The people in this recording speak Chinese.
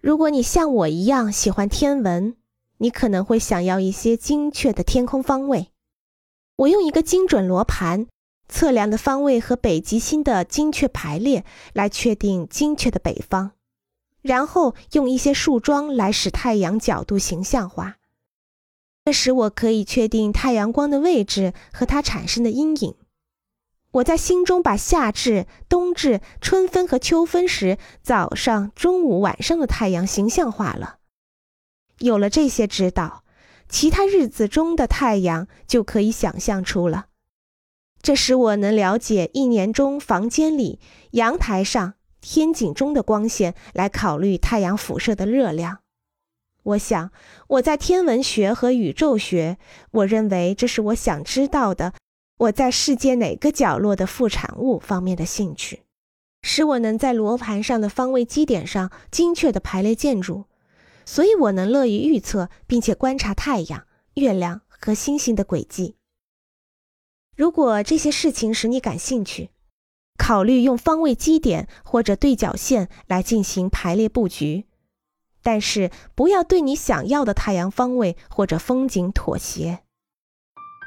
如果你像我一样喜欢天文，你可能会想要一些精确的天空方位。我用一个精准罗盘测量的方位和北极星的精确排列来确定精确的北方，然后用一些树桩来使太阳角度形象化，这使我可以确定太阳光的位置和它产生的阴影。我在心中把夏至、冬至、春分和秋分时早上、中午、晚上的太阳形象化了。有了这些指导，其他日子中的太阳就可以想象出了。这使我能了解一年中房间里、阳台上、天井中的光线，来考虑太阳辐射的热量。我想，我在天文学和宇宙学，我认为这是我想知道的。我在世界哪个角落的副产物方面的兴趣，使我能在罗盘上的方位基点上精确地排列建筑，所以我能乐于预测并且观察太阳、月亮和星星的轨迹。如果这些事情使你感兴趣，考虑用方位基点或者对角线来进行排列布局，但是不要对你想要的太阳方位或者风景妥协。